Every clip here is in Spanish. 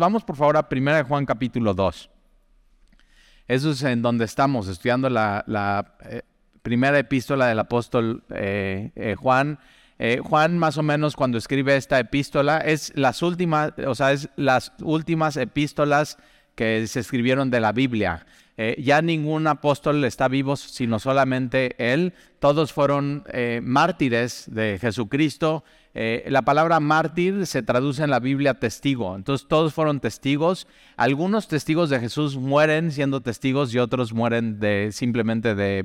vamos por favor a 1 Juan capítulo 2. Eso es en donde estamos estudiando la, eh, primera epístola del apóstol eh, eh, Juan. Juan más o menos cuando escribe esta epístola es las últimas, o sea, es las últimas epístolas que se escribieron de la Biblia. Ya ningún apóstol está vivo, sino solamente él. Todos fueron mártires de Jesucristo. Eh, la palabra mártir se traduce en la Biblia testigo. Entonces todos fueron testigos. Algunos testigos de Jesús mueren siendo testigos y otros mueren de, simplemente de,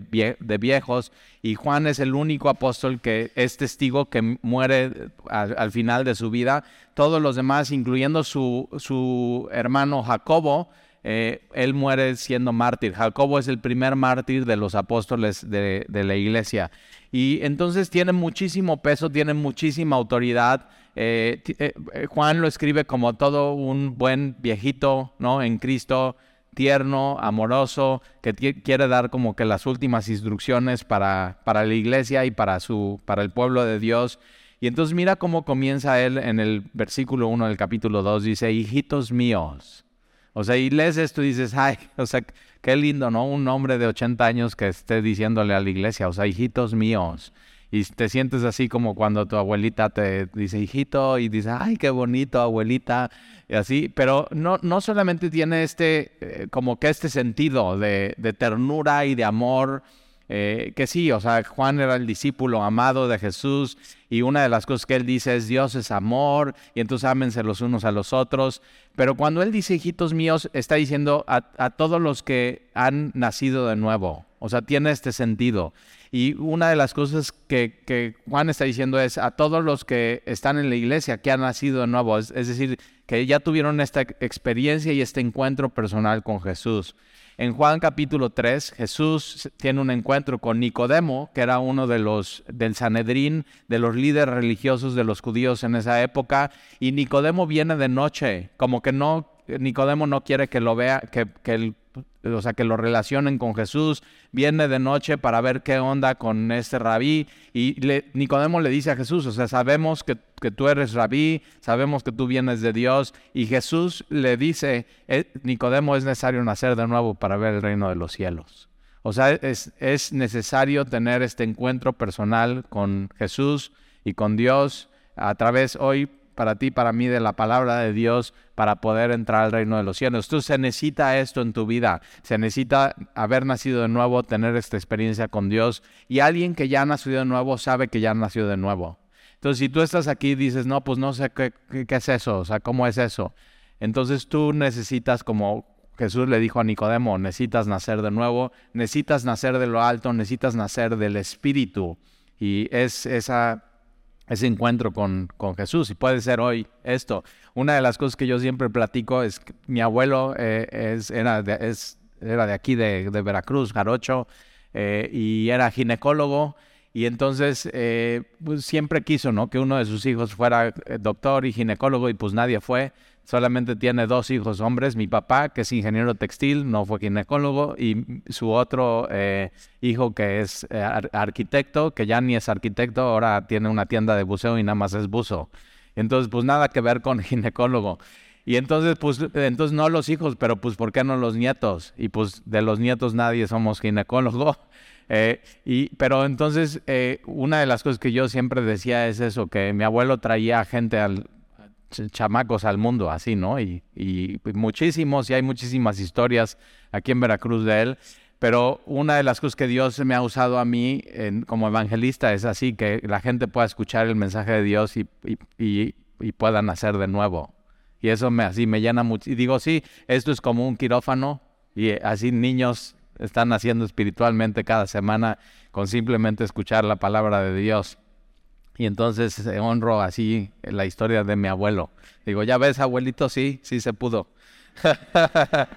viejos. Y Juan es el único apóstol que es testigo que muere al, final de su vida. Todos los demás, incluyendo su, hermano Jacobo, eh, él muere siendo mártir. Jacobo es el primer mártir de los apóstoles de la iglesia. Y entonces tiene muchísimo peso, tiene muchísima autoridad. Eh, eh, Juan lo escribe como todo un buen viejito, ¿no? En Cristo, tierno, amoroso, que quiere dar como que las últimas instrucciones para, para la iglesia y para, su, para el pueblo de Dios. Y entonces mira cómo comienza él en el versículo 1 del capítulo 2, dice, hijitos míos. O sea, y lees esto y dices, ay, o sea, Qué lindo, ¿no? Un hombre de 80 años que esté diciéndole a la iglesia, o sea, hijitos míos. Y te sientes así como cuando tu abuelita te dice hijito y dice, ay, qué bonito, abuelita, y así. Pero no, no solamente tiene este, eh, como que este sentido de, de ternura y de amor eh, que sí, o sea, Juan era el discípulo amado de Jesús y una de las cosas que él dice es Dios es amor y entonces ámense los unos a los otros. Pero cuando él dice hijitos míos, está diciendo a, todos los que han nacido de nuevo. O sea, tiene este sentido. Y una de las cosas que, Juan está diciendo es a todos los que están en la iglesia, que han nacido de nuevo, es decir, que ya tuvieron esta experiencia y este encuentro personal con Jesús. En Juan capítulo 3, Jesús tiene un encuentro con Nicodemo, que era uno de los del Sanedrín, de los líderes religiosos de los judíos en esa época, y Nicodemo viene de noche, como que no Nicodemo no quiere que lo vea, que, que el o sea, que lo relacionen con Jesús, viene de noche para ver qué onda con este rabí y Nicodemo le dice a Jesús, o sea, sabemos que, tú eres rabí, sabemos que tú vienes de Dios y Jesús le dice, eh, Nicodemo es necesario nacer de nuevo para ver el reino de los cielos. O sea, es, es necesario tener este encuentro personal con Jesús y con Dios a través hoy para ti, para mí, de la palabra de Dios para poder entrar al reino de los cielos. Tú se necesita esto en tu vida, se necesita haber nacido de nuevo, tener esta experiencia con Dios y alguien que ya ha nacido de nuevo sabe que ya ha nacido de nuevo. Entonces, si tú estás aquí y dices, no, pues no sé qué, qué, es eso, o sea, ¿cómo es eso? Entonces tú necesitas, como Jesús le dijo a Nicodemo, necesitas nacer de nuevo, necesitas nacer de lo alto, necesitas nacer del Espíritu. Y es esa ese encuentro con, con, Jesús. Y puede ser hoy esto. Una de las cosas que yo siempre platico es que mi abuelo eh, es, era, de, es, era de aquí, de, de Veracruz, Jarocho, eh, y era ginecólogo. Y entonces eh, pues siempre quiso ¿no? que uno de sus hijos fuera doctor y ginecólogo y pues nadie fue solamente tiene dos hijos hombres, mi papá, que es ingeniero textil, no fue ginecólogo, y su otro eh, hijo que es eh, arquitecto, que ya ni es arquitecto, ahora tiene una tienda de buceo y nada más es buzo. Entonces, pues nada que ver con ginecólogo. Y entonces, pues, entonces no los hijos, pero pues, ¿por qué no los nietos? Y pues de los nietos nadie somos ginecólogo. Eh, y, pero entonces, una de las cosas que yo siempre decía es eso, que mi abuelo traía gente al, chamacos al mundo, así, ¿no? Y, muchísimos, y hay muchísimas historias aquí en Veracruz de él. Pero una de las cosas que Dios me ha usado a mí como evangelista es así, que la gente pueda escuchar el mensaje de Dios y, y pueda nacer de nuevo. Y eso me, así me llena mucho. Y digo, sí, esto es como un quirófano y así niños están naciendo espiritualmente cada semana con simplemente escuchar la palabra de Dios. Y entonces honro así la historia de mi abuelo. Digo, ya ves, abuelito, sí, sí se pudo.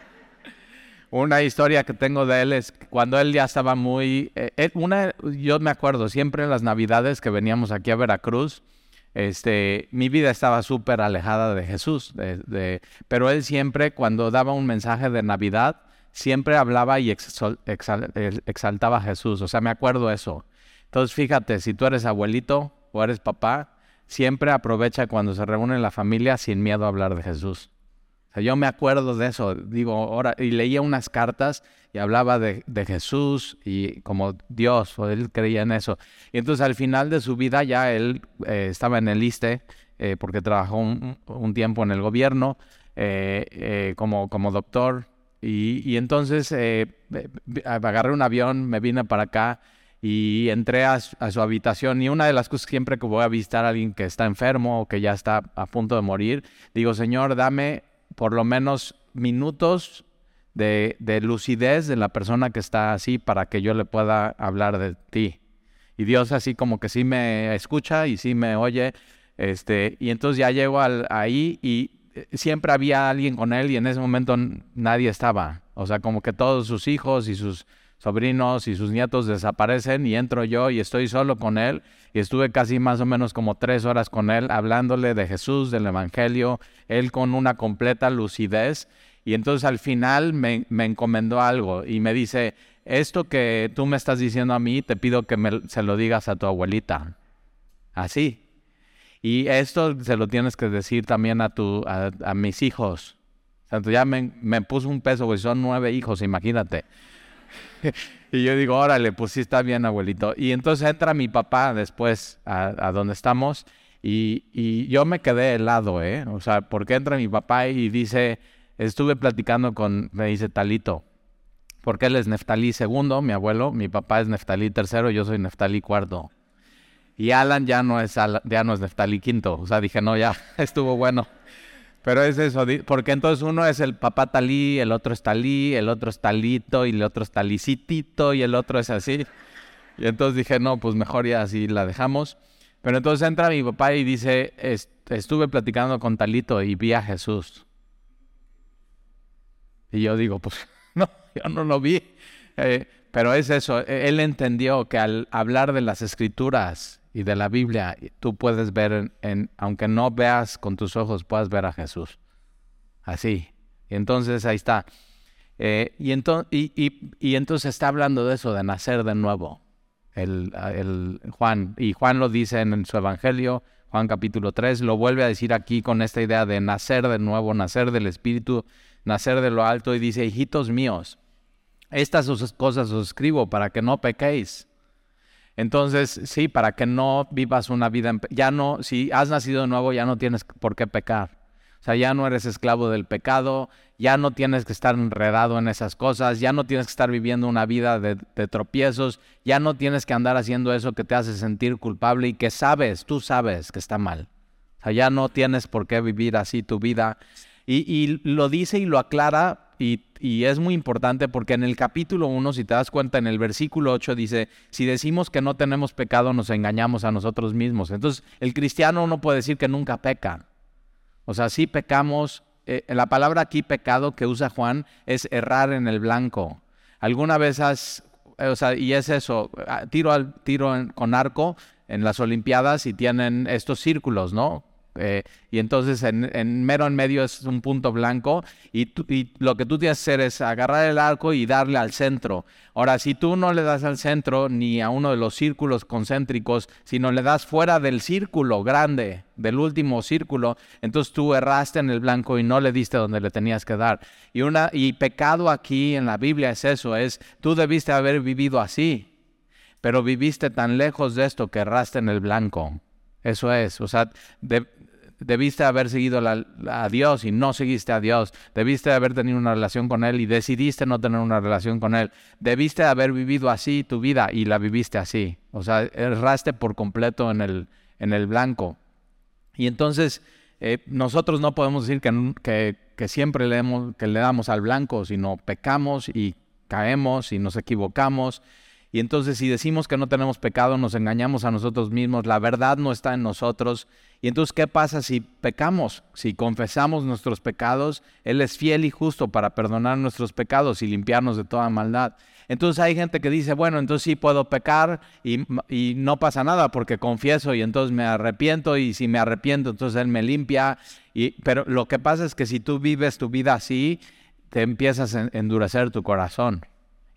una historia que tengo de él es cuando él ya estaba muy... Eh, una, yo me acuerdo, siempre en las navidades que veníamos aquí a Veracruz, este, mi vida estaba súper alejada de Jesús, de, pero él siempre, cuando daba un mensaje de Navidad, siempre hablaba y exaltaba a Jesús. O sea, me acuerdo eso. Entonces, fíjate, si tú eres abuelito, o eres papá, siempre aprovecha cuando se reúne la familia sin miedo a hablar de Jesús. yo me acuerdo de eso, digo, ahora, y leía unas cartas y hablaba de, Jesús y como Dios, él creía en eso. Y entonces al final de su vida ya él eh, estaba en el ISTE, eh, porque trabajó un, tiempo en el gobierno eh, como doctor. Y, entonces agarré un avión, me vine para acá y entré a, su habitación y una de las cosas siempre que voy a visitar a alguien que está enfermo o que ya está a punto de morir, digo, Señor, dame por lo menos minutos de, lucidez de la persona que está así para que yo le pueda hablar de ti. Y Dios así como que sí me escucha y sí me oye. Este, y entonces ya llego al, ahí y eh, siempre había alguien con él y en ese momento nadie estaba. O sea, como que todos sus hijos y sus sobrinos y sus nietos desaparecen y entro yo y estoy solo con él y estuve casi más o menos como tres horas con él hablándole de Jesús, del Evangelio, él con una completa lucidez y entonces al final me, encomendó algo y me dice, esto que tú me estás diciendo a mí, te pido que me, se lo digas a tu abuelita. Así. Y esto se lo tienes que decir también a, tu, a, mis hijos. Ya me, me puso un peso, pues son nueve hijos, imagínate. y yo digo, órale, pues sí está bien, abuelito. Y entonces entra mi papá después a, donde estamos y, yo me quedé helado, ¿eh? O sea, porque entra mi papá y dice, estuve platicando con, me dice Talito, porque él es Neftalí segundo, mi abuelo, mi papá es Neftalí tercero, yo soy Neftalí cuarto. Y Alan ya no es, ya no es Neftalí quinto. O sea, dije, no, ya estuvo bueno. Pero es eso, porque entonces uno es el papá talí, el otro es talí, el otro es talito y el otro es talicitito y el otro es así. Y entonces dije, no, pues mejor ya así la dejamos. Pero entonces entra mi papá y dice, estuve platicando con talito y vi a Jesús. Y yo digo, pues no, yo no lo vi. Eh, pero es eso, e, él entendió que al hablar de las escrituras y de la Biblia, tú puedes ver, en, aunque no veas con tus ojos, puedes ver a Jesús. Así. Y entonces ahí está. Eh, y, y, entonces está hablando de eso, de nacer de nuevo. El, Juan, y Juan lo dice en su Evangelio, Juan capítulo 3, lo vuelve a decir aquí con esta idea de nacer de nuevo, nacer del Espíritu, nacer de lo alto, y dice, hijitos míos, estas cosas os escribo para que no pequéis. Entonces, sí, para que no vivas una vida, ya no, si has nacido de nuevo, ya no tienes por qué pecar. O sea, ya no eres esclavo del pecado, ya no tienes que estar enredado en esas cosas, ya no tienes que estar viviendo una vida de, tropiezos, ya no tienes que andar haciendo eso que te hace sentir culpable y que sabes, tú sabes que está mal. O sea, ya no tienes por qué vivir así tu vida. Y, y lo dice y lo aclara y, es muy importante porque en el capítulo 1, si te das cuenta, en el versículo 8 dice, si decimos que no tenemos pecado, nos engañamos a nosotros mismos. Entonces, el cristiano no puede decir que nunca peca. O sea, sí pecamos. Eh, la palabra aquí pecado que usa Juan es errar en el blanco. ¿Alguna vez has, o sea, y es eso, ah, tiro, al, tiro con arco en las Olimpiadas y tienen estos círculos, ¿no? Eh, y entonces en, mero en medio es un punto blanco y, lo que tú tienes que hacer es agarrar el arco y darle al centro. Ahora, si tú no le das al centro ni a uno de los círculos concéntricos, sino le das fuera del círculo grande, del último círculo, entonces tú erraste en el blanco y no le diste donde le tenías que dar. Y, una, y pecado aquí en la Biblia es eso, es tú debiste haber vivido así, pero viviste tan lejos de esto que erraste en el blanco. Eso es, o sea, de, debiste haber seguido a Dios y no seguiste a Dios. Debiste haber tenido una relación con Él y decidiste no tener una relación con Él. Debiste haber vivido así tu vida y la viviste así. O sea, erraste por completo en el, en el blanco. Y entonces eh, nosotros no podemos decir que, que, siempre le, que le damos al blanco, sino pecamos y caemos y nos equivocamos. Y entonces si decimos que no tenemos pecado, nos engañamos a nosotros mismos, la verdad no está en nosotros y entonces, ¿qué pasa si pecamos? Si confesamos nuestros pecados, Él es fiel y justo para perdonar nuestros pecados y limpiarnos de toda maldad. Entonces hay gente que dice, bueno, entonces sí puedo pecar y, no pasa nada porque confieso y entonces me arrepiento y si me arrepiento, entonces Él me limpia. Y, pero lo que pasa es que si tú vives tu vida así, te empiezas a endurecer tu corazón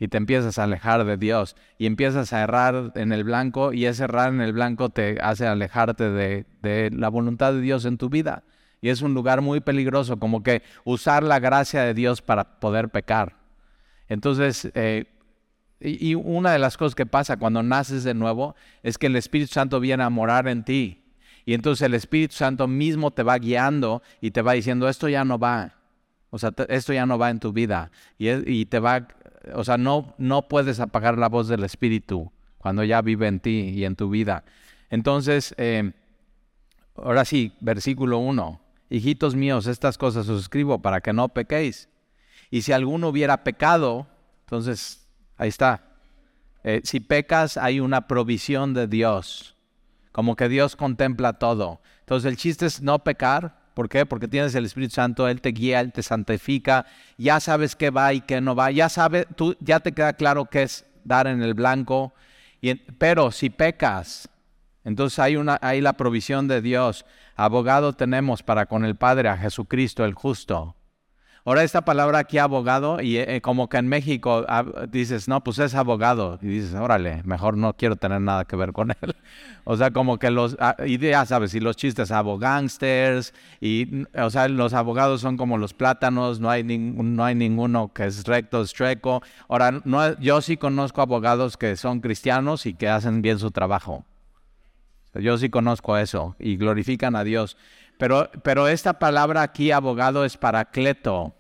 y te empiezas a alejar de Dios y empiezas a errar en el blanco y ese errar en el blanco te hace alejarte de, la voluntad de Dios en tu vida Y es un lugar muy peligroso, como que usar la gracia de Dios para poder pecar. Entonces, eh, y, una de las cosas que pasa cuando naces de nuevo es que el Espíritu Santo viene a morar en ti. Y entonces el Espíritu Santo mismo te va guiando y te va diciendo, esto ya no va. O sea, esto ya no va en tu vida. Y, te va, o sea, no, no puedes apagar la voz del Espíritu cuando ya vive en ti y en tu vida. Entonces, eh, ahora sí, versículo 1. Hijitos míos, estas cosas os escribo para que no pequéis. Y si alguno hubiera pecado, entonces, ahí está. Eh, si pecas, hay una provisión de Dios. Como que Dios contempla todo. Entonces, el chiste es no pecar. ¿Por qué? Porque tienes el Espíritu Santo, Él te guía, Él te santifica, ya sabes qué va y qué no va, ya sabes, tú ya te queda claro qué es dar en el blanco, y, pero si pecas, entonces hay, una, hay la provisión de Dios. Abogado tenemos para con el Padre a Jesucristo el justo. Ahora esta palabra aquí abogado y eh, como que en México ah, dices, no, pues es abogado. Y dices, órale, mejor no quiero tener nada que ver con él. o sea, como que los, ah, y ya sabes, y los chistes abogánsters, y, o sea, los abogados son como los plátanos, no hay, no hay ninguno que es recto, estreco. Ahora, no, yo sí conozco abogados que son cristianos y que hacen bien su trabajo. Yo sí conozco eso y glorifican a Dios. Pero, pero esta palabra aquí, abogado, es paracleto.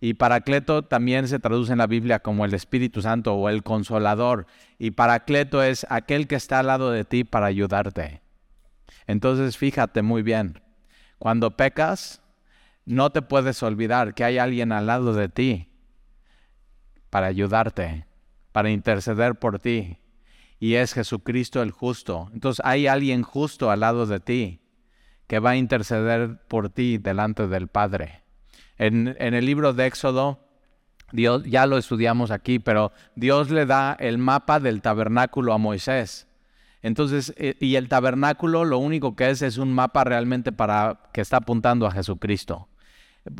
Y paracleto también se traduce en la Biblia como el Espíritu Santo o el consolador. Y paracleto es aquel que está al lado de ti para ayudarte. Entonces fíjate muy bien, cuando pecas, no te puedes olvidar que hay alguien al lado de ti para ayudarte, para interceder por ti, y es Jesucristo el justo. Entonces hay alguien justo al lado de ti que va a interceder por ti delante del Padre. En, el libro de Éxodo, Dios, ya lo estudiamos aquí, pero Dios le da el mapa del tabernáculo a Moisés. Entonces, eh, y el tabernáculo lo único que es es un mapa realmente para que está apuntando a Jesucristo.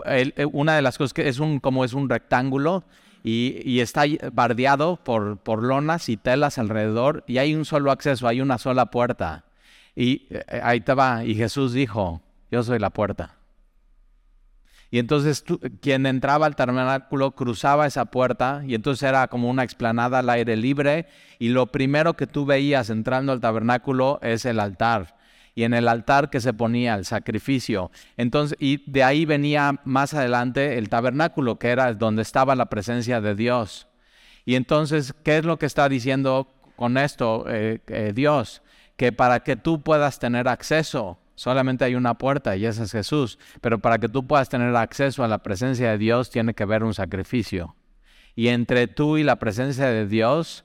Eh, una de las cosas que es un como es un rectángulo y, está bardeado por, por, lonas y telas alrededor y hay un solo acceso, hay una sola puerta. Y eh, ahí te va, y Jesús dijo, yo soy la puerta. Y entonces quien entraba al tabernáculo cruzaba esa puerta y entonces era como una explanada al aire libre y lo primero que tú veías entrando al tabernáculo es el altar y en el altar que se ponía el sacrificio. Entonces, y de ahí venía más adelante el tabernáculo, que era donde estaba la presencia de Dios. Y entonces, ¿qué es lo que está diciendo con esto eh, eh, Dios? Que para que tú puedas tener acceso, solamente hay una puerta y ese es Jesús, pero para que tú puedas tener acceso a la presencia de Dios tiene que haber un sacrificio. Y entre tú y la presencia de Dios,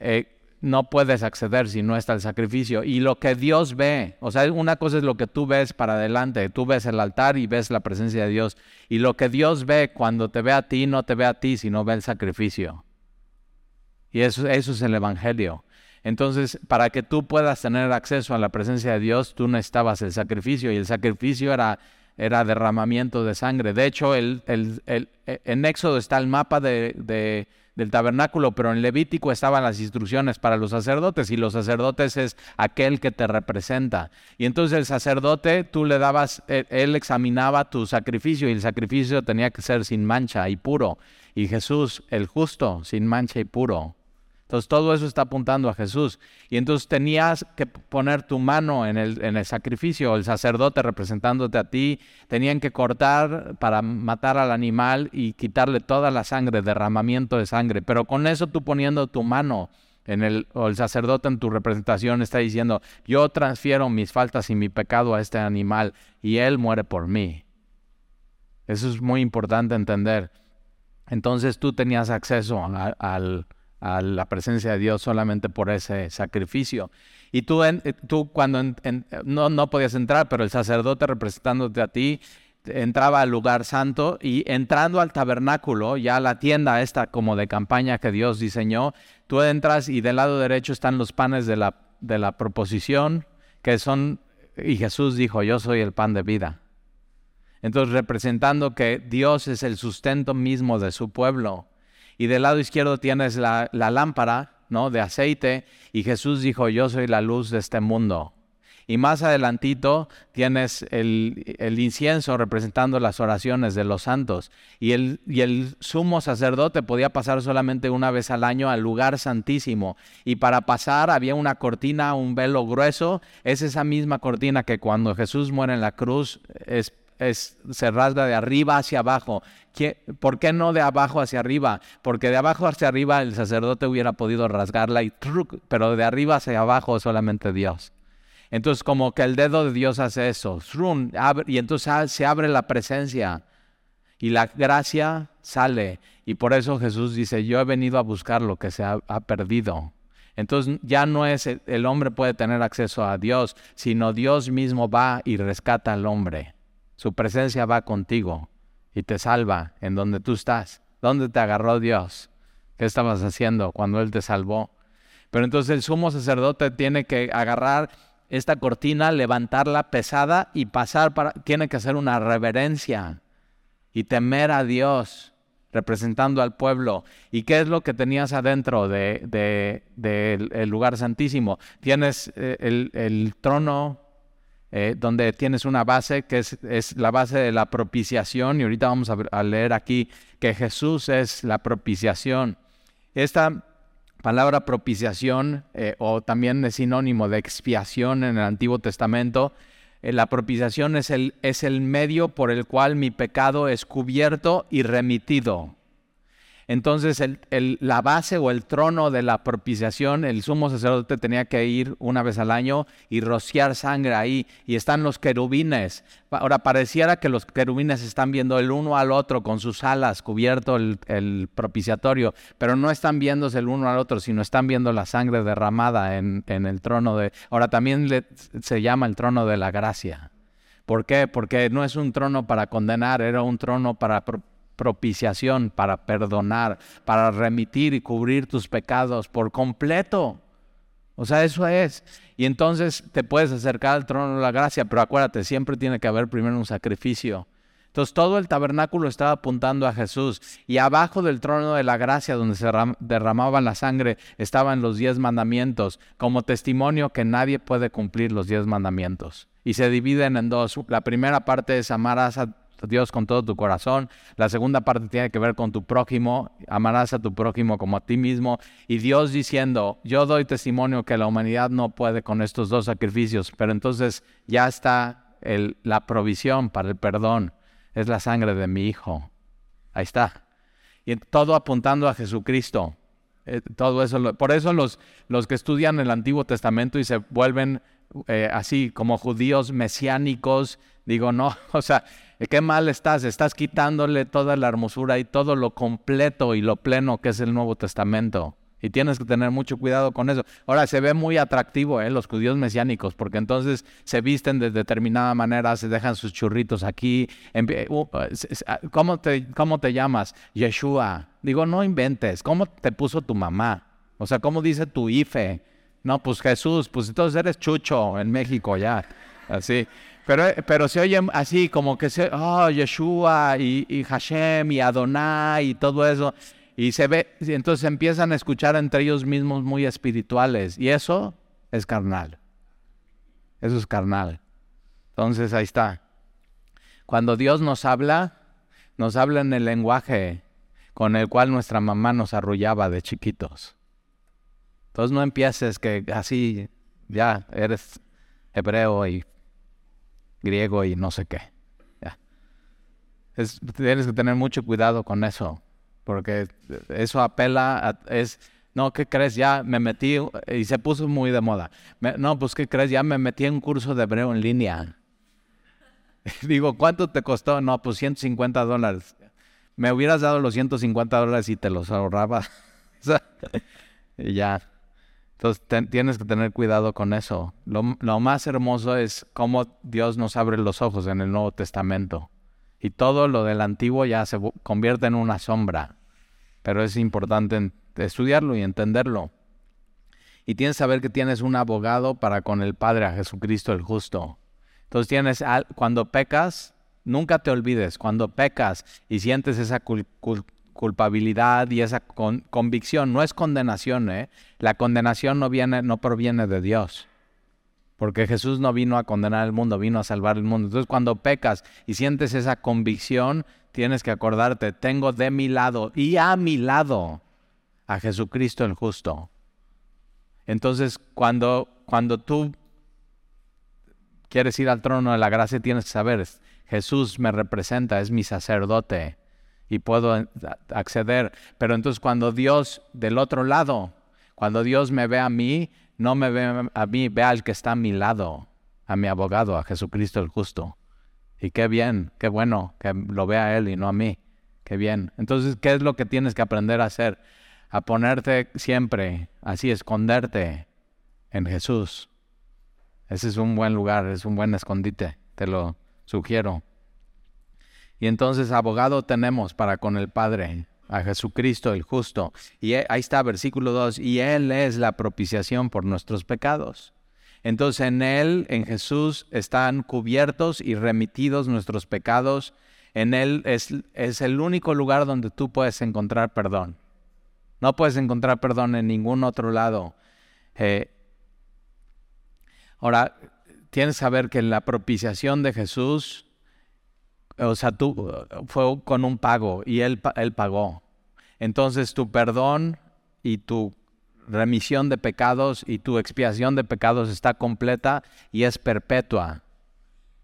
eh, no puedes acceder si no está el sacrificio. Y lo que Dios ve, o sea, una cosa es lo que tú ves para adelante, tú ves el altar y ves la presencia de Dios. Y lo que Dios ve cuando te ve a ti, no te ve a ti, sino ve el sacrificio. Y eso es el Evangelio. Entonces, para que tú puedas tener acceso a la presencia de Dios, tú necesitabas el sacrificio y el sacrificio era, era derramamiento de sangre. De hecho, en Éxodo está el mapa de del tabernáculo, pero en Levítico estaban las instrucciones para los sacerdotes y los sacerdotes es aquel que te representa. Y entonces el sacerdote, tú le dabas, él, examinaba tu sacrificio y el sacrificio tenía que ser sin mancha y puro. Y Jesús, el justo, sin mancha y puro. Entonces todo eso está apuntando a Jesús. Y entonces tenías que poner tu mano en el, en el sacrificio, el sacerdote representándote a ti, tenían que cortar para matar al animal y quitarle toda la sangre, derramamiento de sangre. Pero con eso tú poniendo tu mano en el, o el sacerdote en tu representación está diciendo, yo transfiero mis faltas y mi pecado a este animal y él muere por mí. Eso es muy importante entender. Entonces tú tenías acceso al a la presencia de Dios solamente por ese sacrificio. Y tú, eh, tú cuando no, no podías entrar, pero el sacerdote representándote a ti entraba al lugar santo y entrando al tabernáculo, ya la tienda esta como de campaña que Dios diseñó, tú entras y del lado derecho están los panes de la, de la proposición, que son, y Jesús dijo, yo soy el pan de vida. Entonces representando que Dios es el sustento mismo de su pueblo y del lado izquierdo tienes la, lámpara ¿no? de aceite y Jesús dijo, yo soy la luz de este mundo. Y más adelantito tienes el, incienso representando las oraciones de los santos. Y el, y el sumo sacerdote podía pasar solamente una vez al año al lugar santísimo. Y para pasar había una cortina, un velo grueso. Es esa misma cortina que cuando Jesús muere en la cruz es se rasga de arriba hacia abajo. ¿Por qué no de abajo hacia arriba? Porque de abajo hacia arriba el sacerdote hubiera podido rasgarla y pero de arriba hacia abajo solamente Dios. Entonces como que el dedo de Dios hace eso, y entonces se abre la presencia y la gracia sale. Y por eso Jesús dice, yo he venido a buscar lo que se ha, perdido. Entonces ya no es el hombre puede tener acceso a Dios, sino Dios mismo va y rescata al hombre. Su presencia va contigo y te salva en donde tú estás. ¿Dónde te agarró Dios? ¿Qué estabas haciendo cuando Él te salvó? Pero entonces el sumo sacerdote tiene que agarrar esta cortina, levantarla pesada y pasar tiene que hacer una reverencia y temer a Dios representando al pueblo. ¿Y qué es lo que tenías adentro del de, lugar santísimo? Tienes eh, el, el trono eh, donde tienes una base que es, la base de la propiciación, y ahorita vamos a, leer aquí que Jesús es la propiciación. Esta palabra propiciación, eh, o también es sinónimo de expiación en el Antiguo Testamento, eh, la propiciación es el, es el medio por el cual mi pecado es cubierto y remitido. Entonces la base o el trono de la propiciación, el sumo sacerdote tenía que ir una vez al año y rociar sangre ahí. Y están los querubines. Ahora pareciera que los querubines están viendo el uno al otro con sus alas cubierto el, propiciatorio, pero no están viéndose el uno al otro, sino están viendo la sangre derramada en, el trono de... Ahora también se llama el trono de la gracia. ¿Por qué? Porque no es un trono para condenar, era un trono para propiciación, para perdonar, para remitir y cubrir tus pecados por completo. O sea, eso es. Y entonces te puedes acercar al trono de la gracia, pero acuérdate, siempre tiene que haber primero un sacrificio. Entonces todo el tabernáculo estaba apuntando a Jesús y abajo del trono de la gracia donde se derramaba la sangre estaban los diez mandamientos como testimonio que nadie puede cumplir los diez mandamientos. Y se dividen en dos. La primera parte es amarás a Dios con todo tu corazón. La segunda parte tiene que ver con tu prójimo. Amarás a tu prójimo como a ti mismo. Y Dios diciendo, yo doy testimonio que la humanidad no puede con estos dos sacrificios, pero entonces ya está la provisión para el perdón. Es la sangre de mi Hijo. Ahí está. Y todo apuntando a Jesucristo. Eh, todo eso. Por eso los, los que estudian el Antiguo Testamento y se vuelven eh, así como judíos mesiánicos, digo, no, o sea, qué mal estás, estás quitándole toda la hermosura y todo lo completo y lo pleno que es el Nuevo Testamento. Y tienes que tener mucho cuidado con eso. Ahora, se ve muy atractivo ¿eh? los judíos mesiánicos, porque entonces se visten de determinada manera, se dejan sus churritos aquí. Uh, ah, ¿Cómo te, cómo te llamas? Yeshua. Digo, no inventes. ¿Cómo te puso tu mamá? O sea, ¿cómo dice tu IFE? No, pues Jesús, pues entonces eres chucho en México ya. Así. Pero, pero se oye así como que se, oh, Yeshua y, y Hashem y Adonai y todo eso. Y se ve, entonces empiezan a escuchar entre ellos mismos muy espirituales. Y eso es carnal. Eso es carnal. Entonces ahí está. Cuando Dios nos habla, nos habla en el lenguaje con el cual nuestra mamá nos arrullaba de chiquitos. Entonces no empieces que así ya eres hebreo y griego y no sé qué. tienes que tener mucho cuidado con eso, porque eso apela a... Es, no, ¿qué crees? Ya me metí y se puso muy de moda. no, pues ¿qué crees? Ya me metí en un curso de hebreo en línea. Digo, ¿cuánto te costó? No, pues 150 dólares. Me hubieras dado los 150 dólares y te los ahorraba. y ya. Entonces tienes que tener cuidado con eso. Lo, más hermoso es cómo Dios nos abre los ojos en el Nuevo Testamento. Y todo lo del antiguo ya se convierte en una sombra. Pero es importante estudiarlo y entenderlo. Y tienes que saber que tienes un abogado para con el Padre, a Jesucristo el justo. Entonces tienes, cuando pecas, nunca te olvides, cuando pecas y sientes esa culpabilidad y esa convicción. No es condenación, ¿eh? La condenación no, viene, no proviene de Dios. Porque Jesús no vino a condenar al mundo, vino a salvar el mundo. Entonces cuando pecas y sientes esa convicción, tienes que acordarte, tengo de mi lado y a mi lado a Jesucristo el justo. Entonces cuando, cuando tú quieres ir al trono de la gracia, tienes que saber, Jesús me representa, es mi sacerdote y puedo acceder. Pero entonces cuando Dios del otro lado, cuando Dios me ve a mí, no me ve a mí, ve al que está a mi lado, a mi abogado, a Jesucristo el justo. Y qué bien, qué bueno que lo vea a él y no a mí. Qué bien. Entonces, ¿qué es lo que tienes que aprender a hacer? A ponerte siempre, así, esconderte en Jesús. Ese es un buen lugar, es un buen escondite, te lo sugiero. Y entonces abogado tenemos para con el Padre, a Jesucristo el justo. Y ahí está versículo 2, y Él es la propiciación por nuestros pecados. Entonces en Él, en Jesús, están cubiertos y remitidos nuestros pecados. En Él es, es el único lugar donde tú puedes encontrar perdón. No puedes encontrar perdón en ningún otro lado. Eh, ahora, tienes que saber que la propiciación de Jesús o sea, tú fue con un pago y él, él pagó. Entonces tu perdón y tu remisión de pecados y tu expiación de pecados está completa y es perpetua.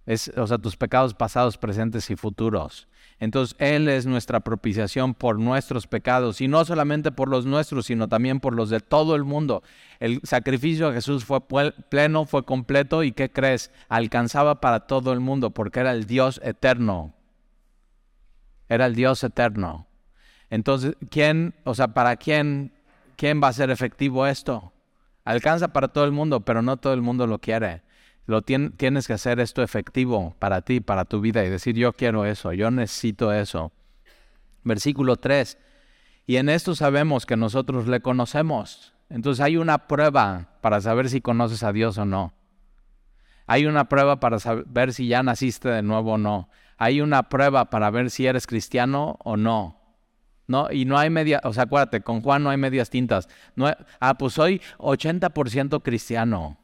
Es, o sea, tus pecados pasados, presentes y futuros. Entonces Él es nuestra propiciación por nuestros pecados y no solamente por los nuestros, sino también por los de todo el mundo. El sacrificio de Jesús fue pleno, fue completo y ¿qué crees? Alcanzaba para todo el mundo porque era el Dios eterno. Era el Dios eterno. Entonces, ¿quién, o sea, para quién, quién va a ser efectivo esto? Alcanza para todo el mundo, pero no todo el mundo lo quiere. Lo tienes que hacer esto efectivo para ti, para tu vida y decir, yo quiero eso, yo necesito eso. Versículo 3. Y en esto sabemos que nosotros le conocemos. Entonces hay una prueba para saber si conoces a Dios o no. Hay una prueba para saber si ya naciste de nuevo o no. Hay una prueba para ver si eres cristiano o no. No, y no hay media, o sea, acuérdate, con Juan no hay medias tintas. No ah, pues soy 80% cristiano.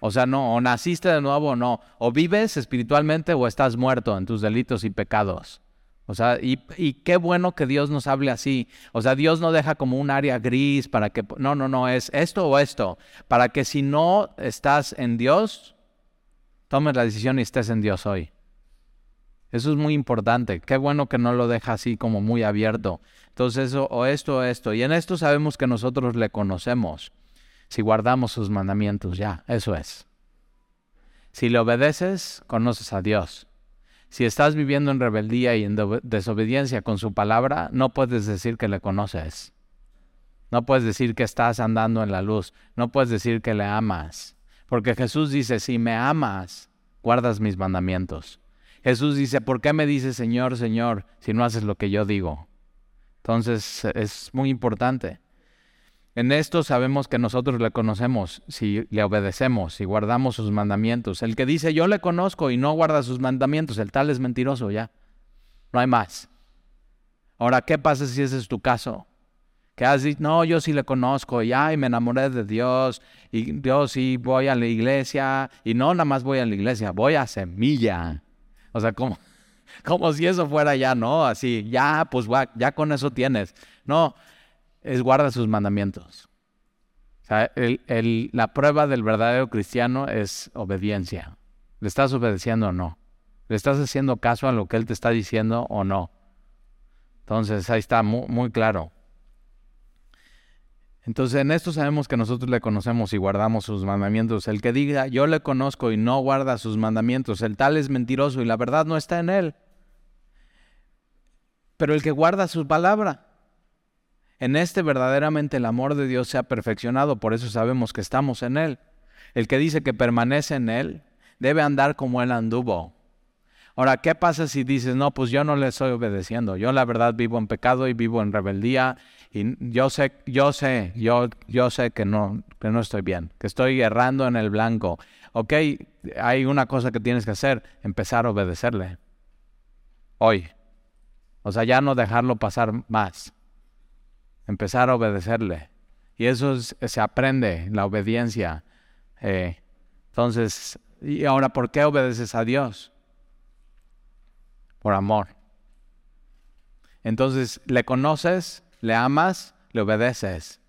O sea, no, o naciste de nuevo o no. O vives espiritualmente o estás muerto en tus delitos y pecados. O sea, y, qué bueno que Dios nos hable así. O sea, Dios no deja como un área gris para que... No, no, no, es esto o esto. Para que si no estás en Dios, tomes la decisión y estés en Dios hoy. Eso es muy importante. Qué bueno que no lo deja así como muy abierto. Entonces, eso, o esto o esto. Y en esto sabemos que nosotros le conocemos si guardamos sus mandamientos, ya, eso es. Si le obedeces, conoces a Dios. Si estás viviendo en rebeldía y en desobediencia con su palabra, no puedes decir que le conoces. No puedes decir que estás andando en la luz. No puedes decir que le amas. Porque Jesús dice, si me amas, guardas mis mandamientos. Jesús dice, ¿por qué me dices Señor, Señor, si no haces lo que yo digo? Entonces es muy importante. En esto sabemos que nosotros le conocemos si le obedecemos, si guardamos sus mandamientos. El que dice yo le conozco y no guarda sus mandamientos, el tal es mentiroso ya. No hay más. Ahora, ¿qué pasa si ese es tu caso? Que has no, yo sí le conozco, y ay, me enamoré de Dios, y yo sí voy a la iglesia, y no nada más voy a la iglesia, voy a semilla. O sea, como, como si eso fuera ya, ¿no? Así, ya, pues ya con eso tienes. No, es guarda sus mandamientos. La prueba del verdadero cristiano es obediencia. ¿Le estás obedeciendo o no? ¿Le estás haciendo caso a lo que Él te está diciendo o no? Entonces ahí está muy, muy claro. Entonces en esto sabemos que nosotros le conocemos y guardamos sus mandamientos. El que diga yo le conozco y no guarda sus mandamientos, el tal es mentiroso y la verdad no está en él. Pero el que guarda su palabra, en este verdaderamente el amor de Dios se ha perfeccionado, por eso sabemos que estamos en Él. El que dice que permanece en Él debe andar como Él anduvo. Ahora, ¿qué pasa si dices, no, pues yo no le estoy obedeciendo? Yo la verdad vivo en pecado y vivo en rebeldía y yo sé, yo sé, yo, yo sé que no, que no estoy bien, que estoy errando en el blanco. Ok, hay una cosa que tienes que hacer, empezar a obedecerle. Hoy. O sea, ya no dejarlo pasar más empezar a obedecerle. Y eso se aprende, la obediencia. Eh, Entonces, ¿y ahora por qué obedeces a Dios? Por amor. Entonces, le conoces, le amas, le obedeces.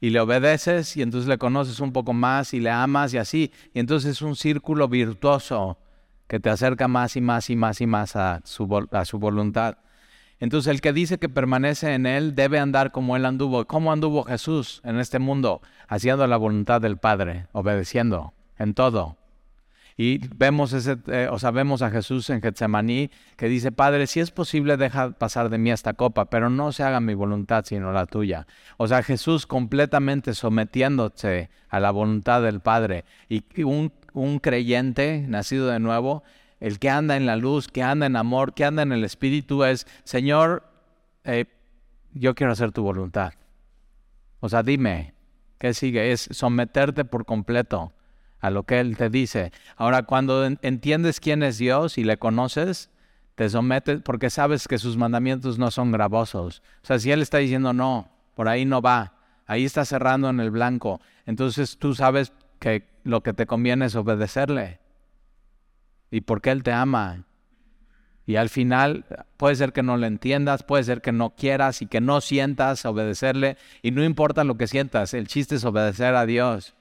Y le obedeces y entonces le conoces un poco más y le amas y así. Y entonces es un círculo virtuoso que te acerca más y más y más y más a su, a su voluntad. Entonces el que dice que permanece en Él debe andar como Él anduvo. ¿Cómo anduvo Jesús en este mundo? Haciendo la voluntad del Padre, obedeciendo en todo. Y vemos ese, eh, o sabemos a Jesús en Getsemaní que dice, Padre, si es posible, deja pasar de mí esta copa, pero no se haga mi voluntad sino la tuya. O sea, Jesús completamente sometiéndose a la voluntad del Padre. Y un, un creyente nacido de nuevo el que anda en la luz, que anda en amor, que anda en el Espíritu es, Señor, eh, yo quiero hacer tu voluntad. O sea, dime, ¿qué sigue? Es someterte por completo a lo que Él te dice. Ahora, cuando entiendes quién es Dios y le conoces, te sometes porque sabes que sus mandamientos no son gravosos. O sea, si Él está diciendo no, por ahí no va, ahí está cerrando en el blanco, entonces tú sabes que lo que te conviene es obedecerle y porque Él te ama. Y al final puede ser que no lo entiendas, puede ser que no quieras y que no sientas obedecerle. Y no importa lo que sientas, el chiste es obedecer a Dios.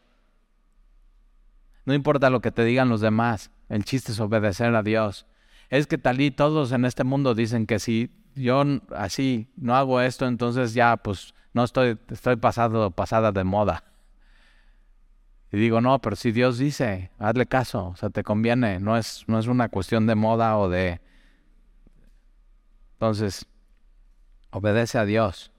No importa lo que te digan los demás, el chiste es obedecer a Dios. Es que tal y todos en este mundo dicen que si yo así no hago esto, entonces ya pues no estoy, estoy pasado, pasada de moda. Y digo, no, pero si Dios dice, hazle caso, o sea, te conviene, no es, no es una cuestión de moda o de... Entonces, obedece a Dios.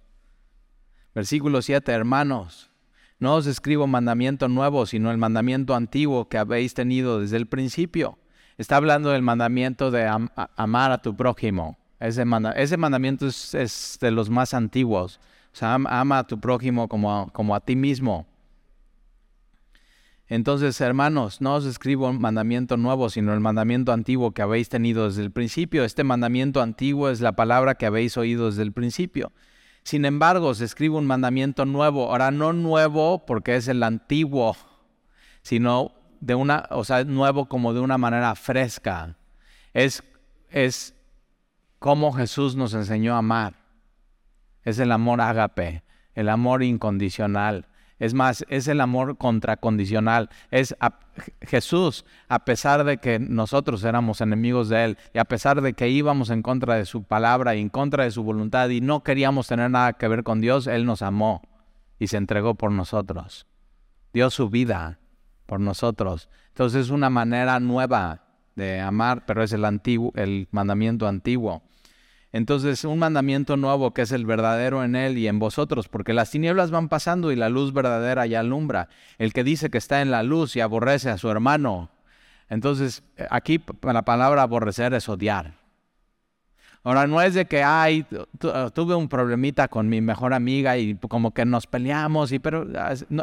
Versículo 7, hermanos, no os escribo mandamiento nuevo, sino el mandamiento antiguo que habéis tenido desde el principio. Está hablando del mandamiento de amar a tu prójimo. Ese, ese mandamiento es, de los más antiguos. O sea, ama a tu prójimo como como a ti mismo. Entonces, hermanos, no os escribo un mandamiento nuevo, sino el mandamiento antiguo que habéis tenido desde el principio. Este mandamiento antiguo es la palabra que habéis oído desde el principio. Sin embargo, os escribo un mandamiento nuevo. Ahora, no nuevo porque es el antiguo, sino de una, o sea, nuevo como de una manera fresca. Es, es como Jesús nos enseñó a amar. Es el amor ágape, el amor incondicional. Es más, es el amor contracondicional. Es Jesús, a pesar de que nosotros éramos enemigos de Él y a pesar de que íbamos en contra de su palabra y en contra de su voluntad y no queríamos tener nada que ver con Dios, Él nos amó y se entregó por nosotros. Dio su vida por nosotros. Entonces es una manera nueva de amar, pero es el, antiguo, el mandamiento antiguo. Entonces, un mandamiento nuevo que es el verdadero en él y en vosotros, porque las tinieblas van pasando y la luz verdadera ya alumbra. El que dice que está en la luz y aborrece a su hermano. Entonces, aquí la palabra aborrecer es odiar. Ahora, no es de que, ay, tuve un problemita con mi mejor amiga y como que nos peleamos, y, pero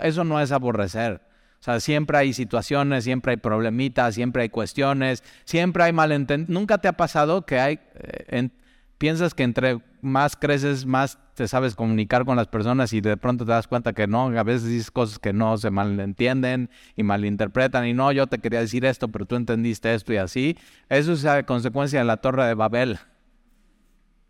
eso no es aborrecer. O sea, siempre hay situaciones, siempre hay problemitas, siempre hay cuestiones, siempre hay malentendidos. ¿Nunca te ha pasado que hay eh, piensas que entre más creces, más te sabes comunicar con las personas y de pronto te das cuenta que no, a veces dices cosas que no se malentienden y malinterpretan y no, yo te quería decir esto, pero tú entendiste esto y así. Eso es a consecuencia de la torre de Babel.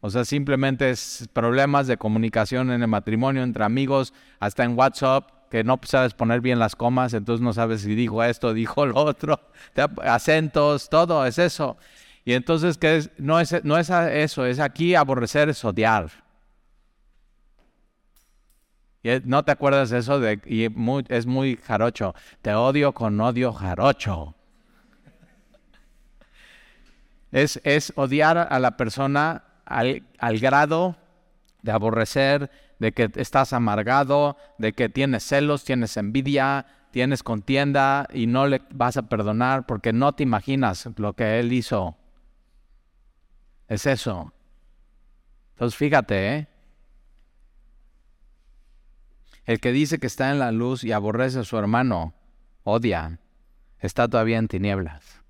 O sea, simplemente es problemas de comunicación en el matrimonio, entre amigos, hasta en WhatsApp, que no sabes poner bien las comas, entonces no sabes si dijo esto, dijo lo otro, acentos, todo es eso. Y entonces, ¿qué es? No, es, no es eso, es aquí aborrecer, es odiar. Y no te acuerdas de eso, de, y es muy jarocho. Te odio con odio jarocho. Es, es odiar a la persona al, al grado de aborrecer, de que estás amargado, de que tienes celos, tienes envidia, tienes contienda y no le vas a perdonar porque no te imaginas lo que él hizo es eso. Entonces fíjate, ¿eh? El que dice que está en la luz y aborrece a su hermano, odia, está todavía en tinieblas.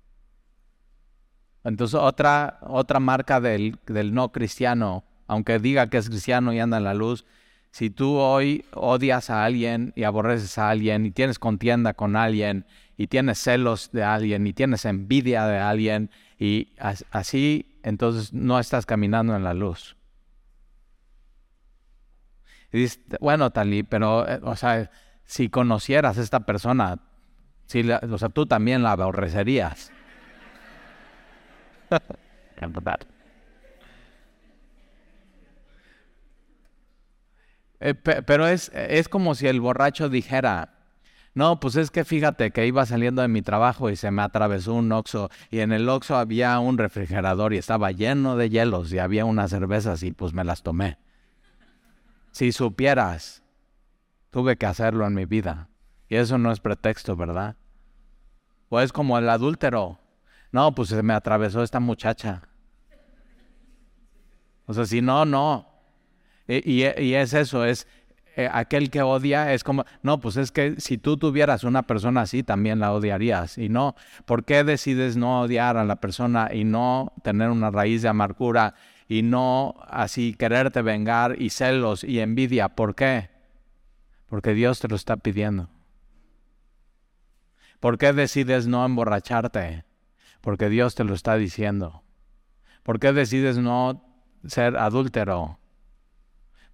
Entonces otra, otra marca del, del no cristiano, aunque diga que es cristiano y anda en la luz, Si tú hoy odias a alguien y aborreces a alguien y tienes contienda con alguien y tienes celos de alguien y tienes envidia de alguien y así, entonces no estás caminando en la luz. Y dices, bueno, Talí, pero, eh, o sea, si conocieras a esta persona, si o sea, tú también la aborrecerías. Eh, pero es, es como si el borracho dijera, no, pues es que fíjate que iba saliendo de mi trabajo y se me atravesó un oxo y en el oxo había un refrigerador y estaba lleno de hielos y había unas cervezas y pues me las tomé. Si supieras, tuve que hacerlo en mi vida. Y eso no es pretexto, ¿verdad? O es como el adúltero. No, pues se me atravesó esta muchacha. O sea, si no, no. Y, es eso, es eh, aquel que odia, es como, no, pues es que si tú tuvieras una persona así, también la odiarías. Y no, ¿por qué decides no odiar a la persona y no tener una raíz de amargura y no así quererte vengar y celos y envidia? ¿Por qué? Porque Dios te lo está pidiendo. ¿Por qué decides no emborracharte? Porque Dios te lo está diciendo. ¿Por qué decides no ser adúltero?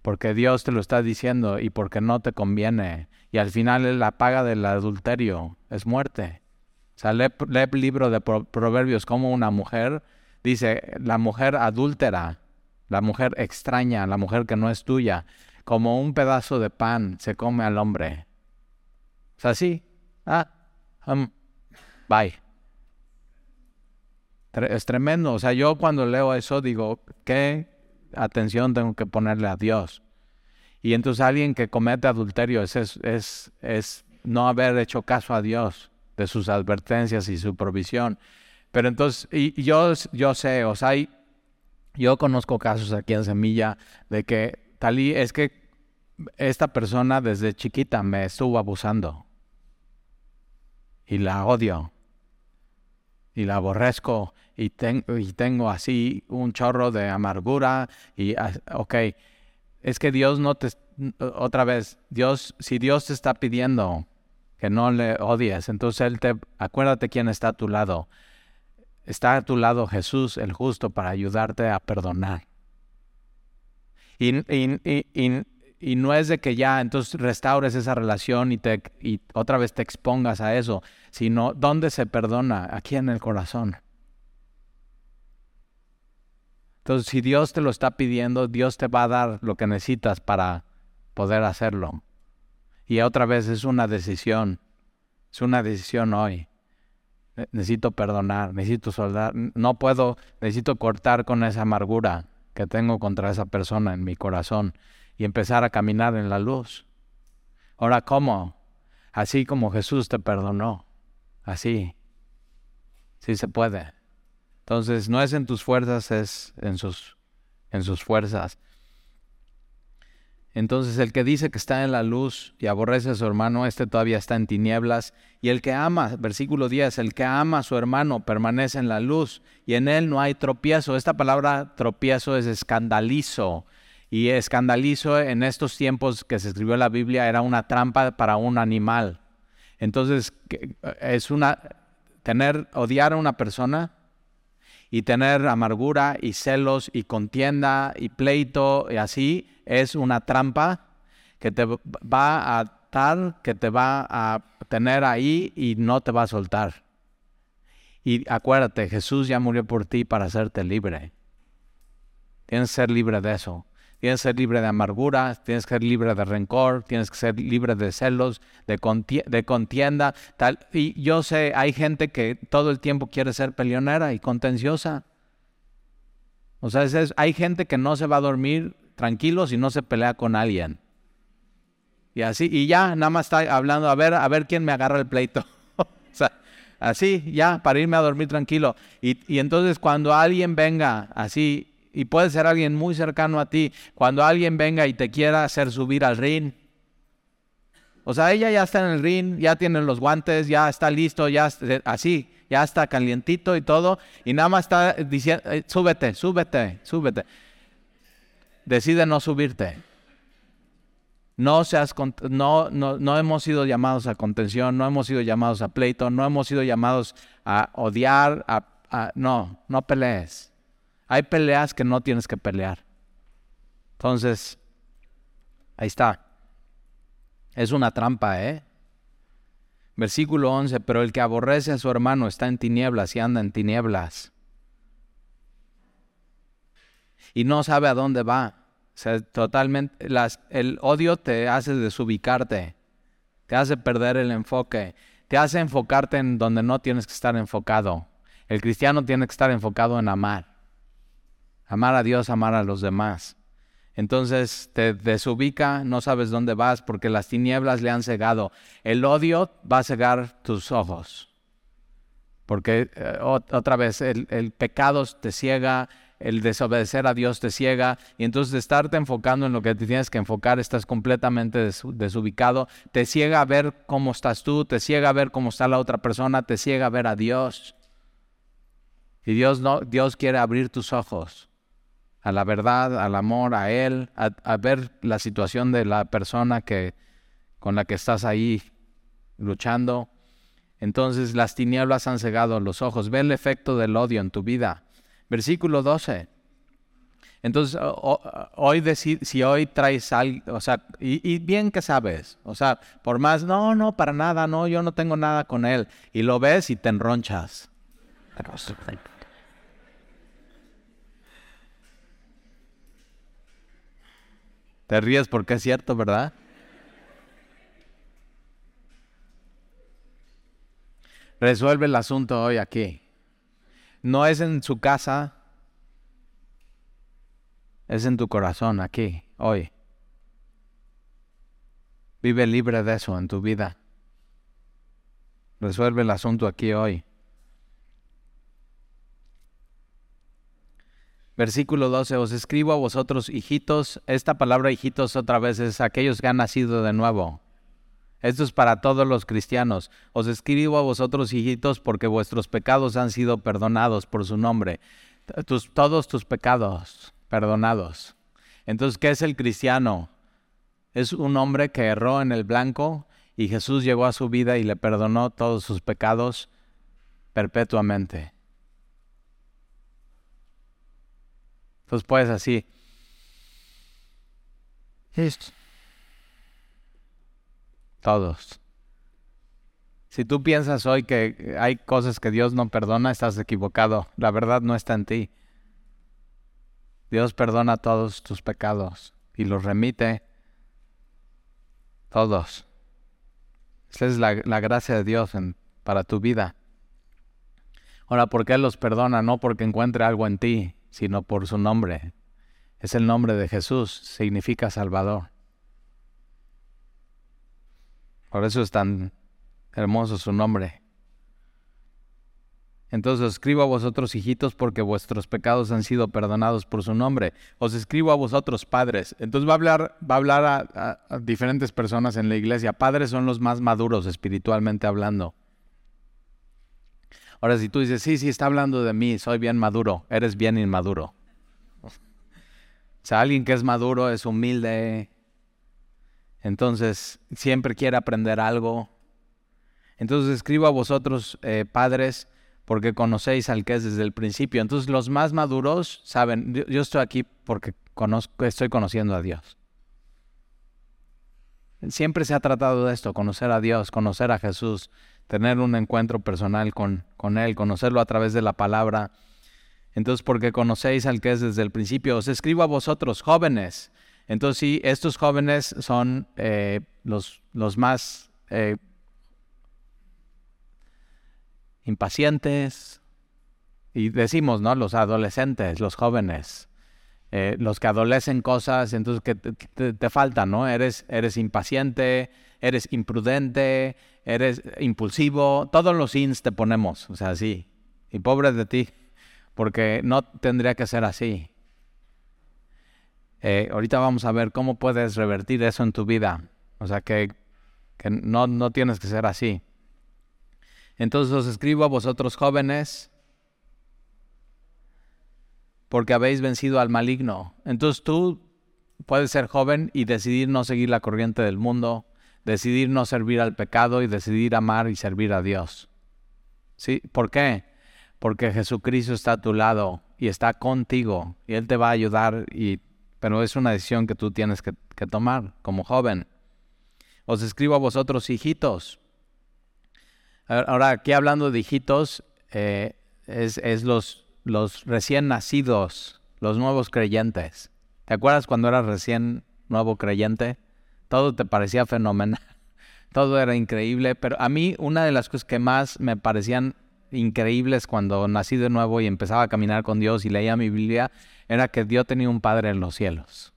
Porque Dios te lo está diciendo y porque no te conviene. Y al final la paga del adulterio es muerte. O sea, lee, el libro de Proverbios como una mujer dice, la mujer adúltera, la mujer extraña, la mujer que no es tuya, como un pedazo de pan se come al hombre. O sea, sí. Ah, um, bye. Es tremendo. O sea, yo cuando leo eso digo, ¿qué atención tengo que ponerle a Dios. Y entonces alguien que comete adulterio es, es, es, no haber hecho caso a Dios de sus advertencias y su provisión. Pero entonces, y yo, yo sé, o sea, yo conozco casos aquí en Semilla de que talí es que esta persona desde chiquita me estuvo abusando y la odio y la aborrezco y, y tengo así un chorro de amargura y, ok, es que Dios no te, otra vez, Dios, si Dios te está pidiendo que no le odies, entonces Él te, acuérdate quién está a tu lado. Está a tu lado Jesús, el justo, para ayudarte a perdonar. Y, y, y, y, no es de que ya entonces restaures esa relación y, te, y otra vez te expongas a eso, sino dónde se perdona, aquí en el corazón. Entonces, si Dios te lo está pidiendo, Dios te va a dar lo que necesitas para poder hacerlo. Y otra vez es una decisión, es una decisión hoy. Necesito perdonar, necesito soldar, no puedo, necesito cortar con esa amargura que tengo contra esa persona en mi corazón y empezar a caminar en la luz. Ahora, ¿cómo? Así como Jesús te perdonó. Así. Sí se puede. Entonces, no es en tus fuerzas, es en sus, en sus fuerzas. Entonces el que dice que está en la luz y aborrece a su hermano, este todavía está en tinieblas. Y el que ama, versículo 10, el que ama a su hermano permanece en la luz y en él no hay tropiezo. Esta palabra tropiezo es escandalizo. Y escandalizo en estos tiempos que se escribió la Biblia era una trampa para un animal. Entonces, es una tener odiar a una persona y tener amargura y celos y contienda y pleito y así es una trampa que te va a atar, que te va a tener ahí y no te va a soltar. Y acuérdate, Jesús ya murió por ti para hacerte libre. Tienes que ser libre de eso. Tienes que ser libre de amargura, tienes que ser libre de rencor, tienes que ser libre de celos, de, contienda. Tal. Y yo sé, hay gente que todo el tiempo quiere ser peleonera y contenciosa. O sea, hay gente que no se va a dormir tranquilo si no se pelea con alguien. Y así, y ya, nada más está hablando, a ver, a ver quién me agarra el pleito. o sea, así, ya, para irme a dormir tranquilo. Y, y entonces cuando alguien venga así y puede ser alguien muy cercano a ti, cuando alguien venga y te quiera hacer subir al ring, o sea, ella ya está en el ring, ya tiene los guantes, ya está listo, ya así, ya está calientito y todo, y nada más está diciendo, eh, súbete, súbete, súbete. Decide no subirte. No, seas, no, no, no hemos sido llamados a contención, no hemos sido llamados a pleito, no hemos sido llamados a odiar, a, no, no pelees. Hay peleas que no tienes que pelear. Entonces, ahí está. Es una trampa, ¿eh? Versículo 11, pero el que aborrece a su hermano está en tinieblas y anda en tinieblas. Y no sabe a dónde va. O sea, totalmente, las, el odio te hace desubicarte, te hace perder el enfoque, te hace enfocarte en donde no tienes que estar enfocado. El cristiano tiene que estar enfocado en amar. Amar a Dios, amar a los demás. Entonces te desubica, no sabes dónde vas porque las tinieblas le han cegado. El odio va a cegar tus ojos. Porque eh, otra vez el, pecado te ciega, el desobedecer a Dios te ciega y entonces de estarte enfocando en lo que te tienes que enfocar estás completamente desubicado, te ciega a ver cómo estás tú, te ciega a ver cómo está la otra persona, te ciega a ver a Dios. Y Dios no Dios quiere abrir tus ojos a la verdad, al amor, a él, a, ver la situación de la persona que con la que estás ahí luchando. Entonces las tinieblas han cegado los ojos. Ve el efecto del odio en tu vida. Versículo 12. Entonces, hoy decir, si hoy traes algo, o sea, y, bien que sabes, o sea, por más, no, no, para nada, no, yo no tengo nada con él, y lo ves y te enronchas. Te ríes porque es cierto, ¿verdad? Resuelve el asunto hoy aquí no es en su casa, es en tu corazón, aquí, hoy. Vive libre de eso en tu vida. Resuelve el asunto aquí hoy. Versículo 12, os escribo a vosotros hijitos, esta palabra hijitos otra vez es aquellos que han nacido de nuevo. Esto es para todos los cristianos. Os escribo a vosotros, hijitos, porque vuestros pecados han sido perdonados por su nombre. todos tus pecados perdonados. Entonces, ¿qué es el cristiano? Es un hombre que erró en el blanco y Jesús llegó a su vida y le perdonó todos sus pecados perpetuamente. Entonces puedes así. Listo. Todos. Si tú piensas hoy que hay cosas que Dios no perdona, estás equivocado. La verdad no está en ti. Dios perdona todos tus pecados y los remite todos. Esa es la, gracia de Dios para tu vida. Ahora, ¿por qué los perdona? No porque encuentre algo en ti, sino por su nombre. Es el nombre de Jesús, significa Salvador. Por eso es tan hermoso su nombre. Entonces escribo a vosotros, hijitos, porque vuestros pecados han sido perdonados por su nombre. Os escribo a vosotros, padres. Entonces va a hablar, va a, hablar a, diferentes personas en la iglesia. Padres son los más maduros espiritualmente hablando. Ahora, si tú dices, sí, sí, está hablando de mí, soy bien maduro, eres bien inmaduro. O sea, alguien que es maduro es humilde, entonces, siempre quiere aprender algo. Entonces, escribo a vosotros, eh, padres, porque conocéis al que es desde el principio. Entonces, los más maduros saben, yo, estoy aquí porque estoy conociendo a Dios. Siempre se ha tratado de esto, conocer a Dios, conocer a Jesús, tener un encuentro personal con, con Él, conocerlo a través de la palabra. Entonces, porque conocéis al que es desde el principio, os escribo a vosotros, jóvenes, entonces sí, estos jóvenes son eh, los, los, más eh, impacientes, y decimos, ¿no? Los adolescentes, los jóvenes, eh, los que adolecen cosas, entonces que te, te, falta, ¿no? Eres, eres impaciente, eres imprudente, eres impulsivo, todos los ins te ponemos, o sea, sí. Y pobre de ti, porque no tendría que ser así. Eh, ahorita vamos a ver cómo puedes revertir eso en tu vida. O sea, que, no, no tienes que ser así. Entonces os escribo a vosotros jóvenes porque habéis vencido al maligno. Entonces tú puedes ser joven y decidir no seguir la corriente del mundo, decidir no servir al pecado y decidir amar y servir a Dios. ¿Sí? ¿Por qué? Porque Jesucristo está a tu lado y está contigo y Él te va a ayudar, y, pero es una decisión que tú tienes que, tomar como joven. Os escribo a vosotros, hijitos. Ahora, aquí hablando de hijitos, eh, es, es los, los recién nacidos, los nuevos creyentes. ¿Te acuerdas cuando eras recién nuevo creyente? Todo te parecía fenomenal, todo era increíble, pero a mí una de las cosas que más me parecían increíbles cuando nací de nuevo y empezaba a caminar con Dios y leía mi Biblia era que Dios tenía un Padre en los cielos.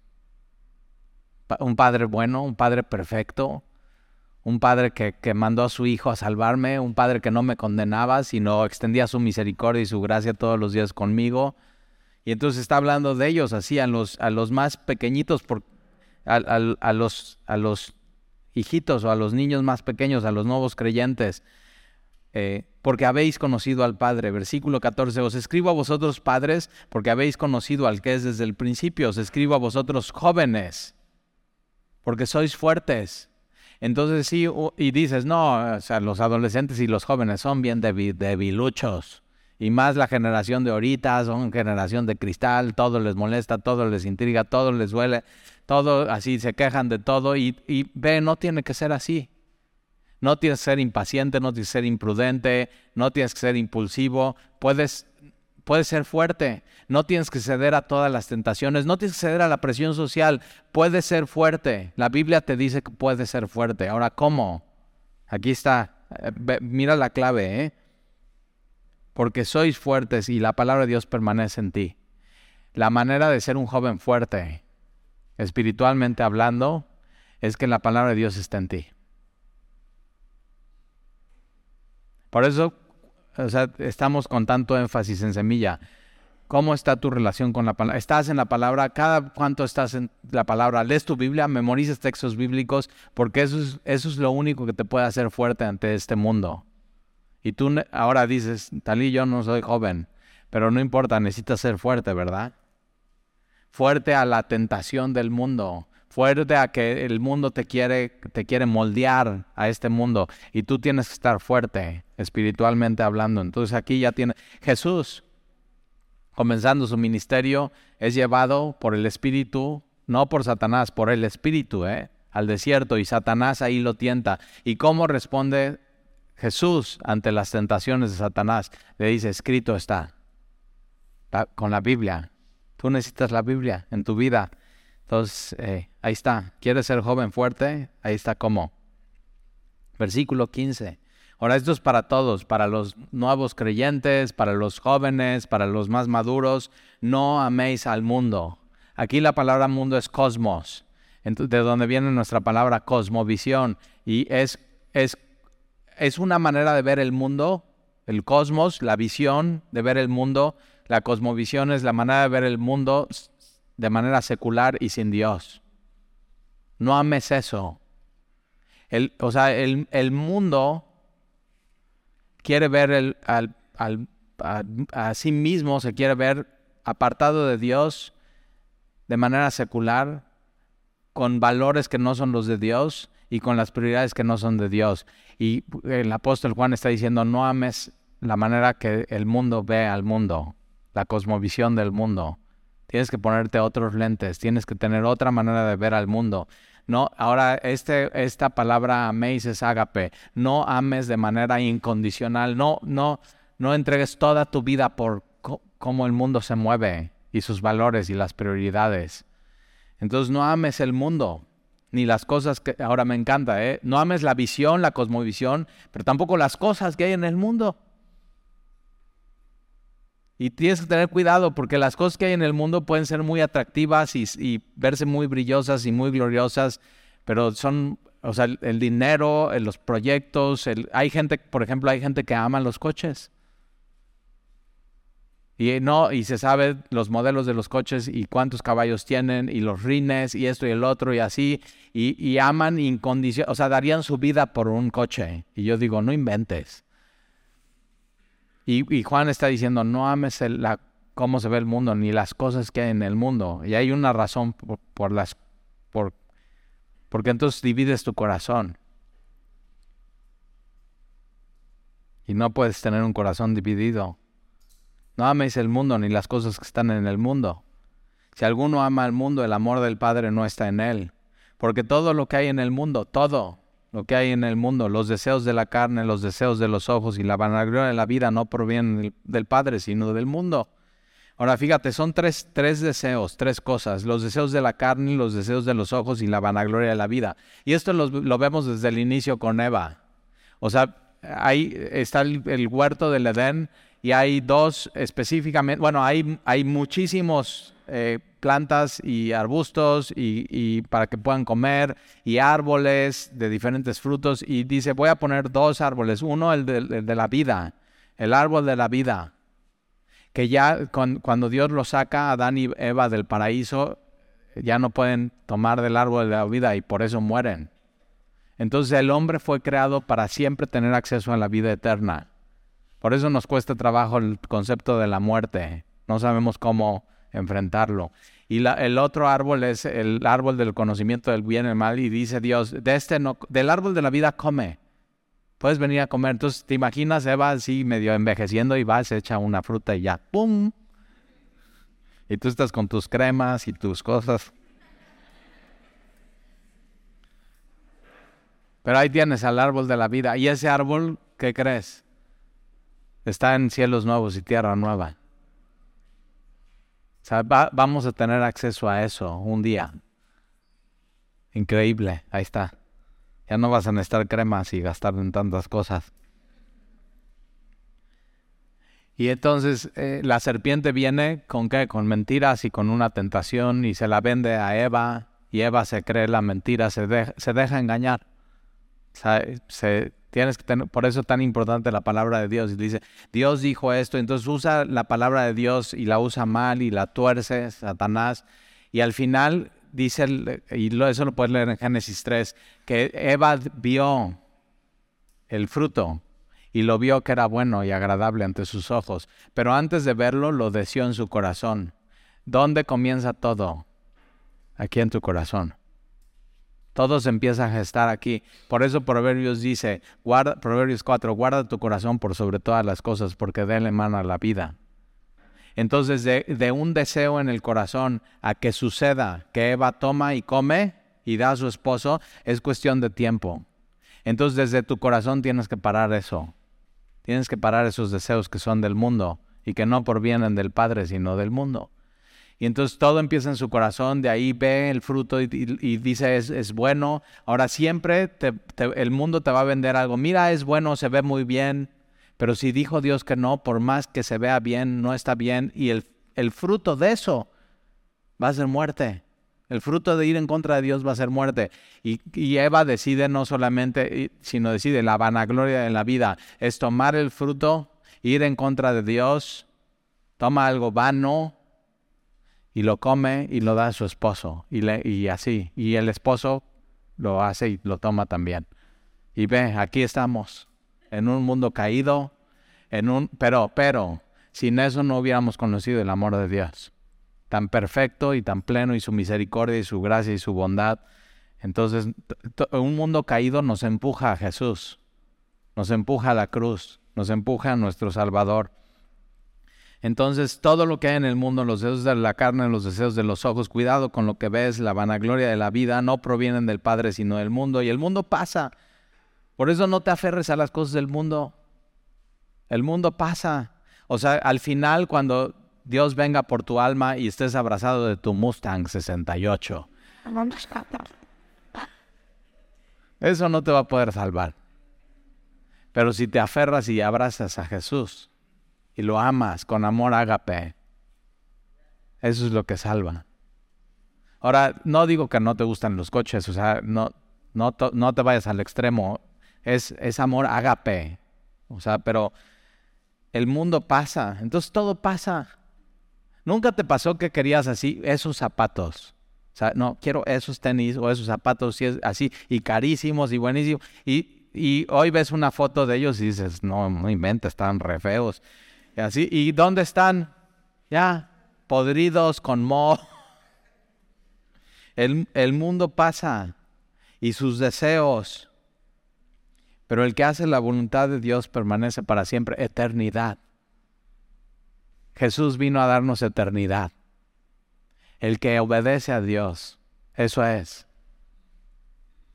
Un Padre bueno, un Padre perfecto, un Padre que, que, mandó a su Hijo a salvarme, un Padre que no me condenaba, sino extendía su misericordia y su gracia todos los días conmigo. Y entonces está hablando de ellos así, a los, a los más pequeñitos, por, a, los, a los hijitos o a los niños más pequeños, a los nuevos creyentes, eh, porque habéis conocido al Padre. Versículo 14, os escribo a vosotros padres, porque habéis conocido al que es desde el principio. Os escribo a vosotros jóvenes, porque sois fuertes. Entonces sí, y dices, no, o sea, los adolescentes y los jóvenes son bien debiluchos. Y más la generación de ahorita, son generación de cristal, todo les molesta, todo les intriga, todo les duele, todo así, se quejan de todo y, ve, no tiene que ser así. No tienes que ser impaciente, no tienes que ser imprudente, no tienes que ser impulsivo, puedes, puedes ser fuerte, no tienes que ceder a todas las tentaciones, no tienes que ceder a la presión social, puedes ser fuerte. La Biblia te dice que puedes ser fuerte. Ahora, ¿cómo? Aquí está, eh, mira la clave, ¿eh? porque sois fuertes y la palabra de Dios permanece en ti. La manera de ser un joven fuerte, espiritualmente hablando, es que la palabra de Dios está en ti. Por eso estamos con tanto énfasis en semilla. ¿Cómo está tu relación con la palabra? ¿Estás en la palabra? ¿Cada cuánto estás en la palabra? ¿Lees tu Biblia? ¿Memorizas textos bíblicos? Porque eso es, eso es lo único que te puede hacer fuerte ante este mundo. Y tú ahora dices, Talí, yo no soy joven, pero no importa, necesitas ser fuerte, ¿verdad? Fuerte a la tentación del mundo, fuerte a que el mundo te quiere, te quiere moldear a este mundo y tú tienes que estar fuerte espiritualmente hablando. Entonces aquí ya tiene Jesús, comenzando su ministerio, es llevado por el Espíritu, no por Satanás, por el Espíritu, ¿eh? al desierto y Satanás ahí lo tienta. ¿Y cómo responde Jesús ante las tentaciones de Satanás le dice, escrito está, con la Biblia. Tú necesitas la Biblia en tu vida. Entonces, eh, ahí está. ¿Quieres ser joven fuerte? Ahí está cómo. Versículo 15. Ahora esto es para todos, para los nuevos creyentes, para los jóvenes, para los más maduros. No améis al mundo. Aquí la palabra mundo es cosmos, de donde viene nuestra palabra cosmovisión. Y es, es es una manera de ver el mundo, el cosmos, la visión de ver el mundo. La cosmovisión es la manera de ver el mundo de manera secular y sin Dios. No ames eso. El, o sea, el, mundo quiere ver a sí mismo, se quiere ver apartado de Dios de manera secular, con valores que no son los de Dios y con las prioridades que no son de Dios. Y el apóstol Juan está diciendo, no ames la manera que el mundo ve al mundo, la cosmovisión del mundo. Tienes que ponerte otros lentes, tienes que tener otra manera de ver al mundo. No, ahora este, esta palabra améis es ágape. No ames de manera incondicional. No, no, no entregues toda tu vida por cómo el mundo se mueve y sus valores y las prioridades. Entonces no ames el mundo ni las cosas que ahora me encanta, ¿eh? No ames la visión, la cosmovisión, pero tampoco las cosas que hay en el mundo. Y tienes que tener cuidado porque las cosas que hay en el mundo pueden ser muy atractivas y, verse muy brillosas y muy gloriosas, pero son, o sea, el, dinero, los proyectos, hay gente, por ejemplo, hay gente que ama los coches. Y no, y se sabe los modelos de los coches y cuántos caballos tienen y los rines y esto y el otro y así. Y, aman incondicionalmente, o sea, darían su vida por un coche. Y yo digo, no inventes. Y, Juan está diciendo, no ames la cómo se ve el mundo, ni las cosas que hay en el mundo. Y hay una razón por, las... Por, porque entonces divides tu corazón. Y no puedes tener un corazón dividido. No améis el mundo ni las cosas que están en el mundo. Si alguno ama al mundo, el amor del Padre no está en él. Porque todo lo que hay en el mundo, todo lo que hay en el mundo, los deseos de la carne, los deseos de los ojos y la vanagloria de la vida no provienen del, Padre, sino del mundo. Ahora fíjate, son tres, tres deseos, tres cosas, los deseos de la carne, los deseos de los ojos y la vanagloria de la vida. Y esto lo, vemos desde el inicio con Eva. O sea, ahí está el huerto del Edén y hay dos específicamente, bueno, hay, hay muchísimos eh, plantas y arbustos y, para que puedan comer y árboles de diferentes frutos y dice voy a poner dos árboles, uno el de, la vida, el árbol de la vida, que ya cuando Dios lo saca a Adán y Eva del paraíso, ya no pueden tomar del árbol de la vida y por eso mueren. Entonces el hombre fue creado para siempre tener acceso a la vida eterna. Por eso nos cuesta trabajo el concepto de la muerte. No sabemos cómo enfrentarlo. Y el otro árbol es el árbol del conocimiento del bien y el mal. Y dice Dios, de este no, del árbol de la vida come. Puedes venir a comer. Entonces te imaginas Eva así medio envejeciendo y vas, echa una fruta y ya, ¡pum! Y tú estás con tus cremas y tus cosas. Pero ahí tienes al árbol de la vida. ¿Y ese árbol, qué crees? Está en cielos nuevos y tierra nueva. vamos a tener acceso a eso un día. Increíble, ahí está. Ya no vas a necesitar cremas y gastar en tantas cosas. Y entonces eh, la serpiente viene con qué? Con mentiras y con una tentación y se la vende a Eva y Eva se cree la mentira, se, se deja engañar. se, Tienes que tener, por eso es tan importante la palabra de Dios. Y dice, Dios dijo esto, entonces usa la palabra de Dios y la usa mal y la tuerce Satanás. Y al final dice, y eso lo puedes leer en Génesis 3, que Eva vio el fruto y lo vio que era bueno y agradable ante sus ojos. Pero antes de verlo, lo deseó en su corazón. ¿Dónde comienza todo? Aquí en tu corazón. Todo se empieza a gestar aquí. Por eso Proverbios dice, guarda, Proverbios 4, guarda tu corazón por sobre todas las cosas, porque de él emana la vida. Entonces, de, de, un deseo en el corazón a que suceda que Eva toma y come y da a su esposo, es cuestión de tiempo. Entonces, desde tu corazón tienes que parar eso. Tienes que parar esos deseos que son del mundo y que no provienen del Padre, sino del mundo. Y entonces todo empieza en su corazón, de ahí ve el fruto y, dice es, bueno. Ahora siempre el mundo te va a vender algo. Mira, es bueno, se ve muy bien. Pero si dijo Dios que no, por más que se vea bien, no está bien. Y el, fruto de eso va a ser muerte. El fruto de ir en contra de Dios va a ser muerte. Y, y, Eva decide no solamente, sino decide la vanagloria de la vida, es tomar el fruto, ir en contra de Dios, toma algo vano, y lo come y lo da a su esposo y, le, y así. Y el esposo lo hace y lo toma también. Y ve, aquí estamos, en un mundo caído, en un, pero, pero, sin eso no hubiéramos conocido el amor de Dios, tan perfecto y tan pleno y su misericordia y su gracia y su bondad. Entonces, un mundo caído nos empuja a Jesús, nos empuja a la cruz, nos empuja a nuestro Salvador. Entonces, todo lo que hay en el mundo, los deseos de la carne, los deseos de los ojos, cuidado con lo que ves, la vanagloria de la vida, no provienen del Padre, sino del mundo. Y el mundo pasa. Por eso no te aferres a las cosas del mundo. El mundo pasa. O sea, al final, cuando Dios venga por tu alma y estés abrazado de tu Mustang 68, eso no te va a poder salvar. Pero si te aferras y abrazas a Jesús, y lo amas con amor ágape, eso es lo que salva. Ahora, no digo que no te gustan los coches, o sea, no, no, no te vayas al extremo, es, es amor ágape, o sea, pero el mundo pasa, entonces todo pasa. Nunca te pasó que querías así esos zapatos. O sea, no, quiero esos tenis o esos zapatos así y carísimos y buenísimos. Y, y hoy ves una foto de ellos y dices, no, no inventes, están re feos. Y así, ¿y dónde están? ya, podridos con moho. El, el mundo pasa y sus deseos, pero el que hace la voluntad de Dios permanece para siempre, eternidad. Jesús vino a darnos eternidad. El que obedece a Dios, eso es,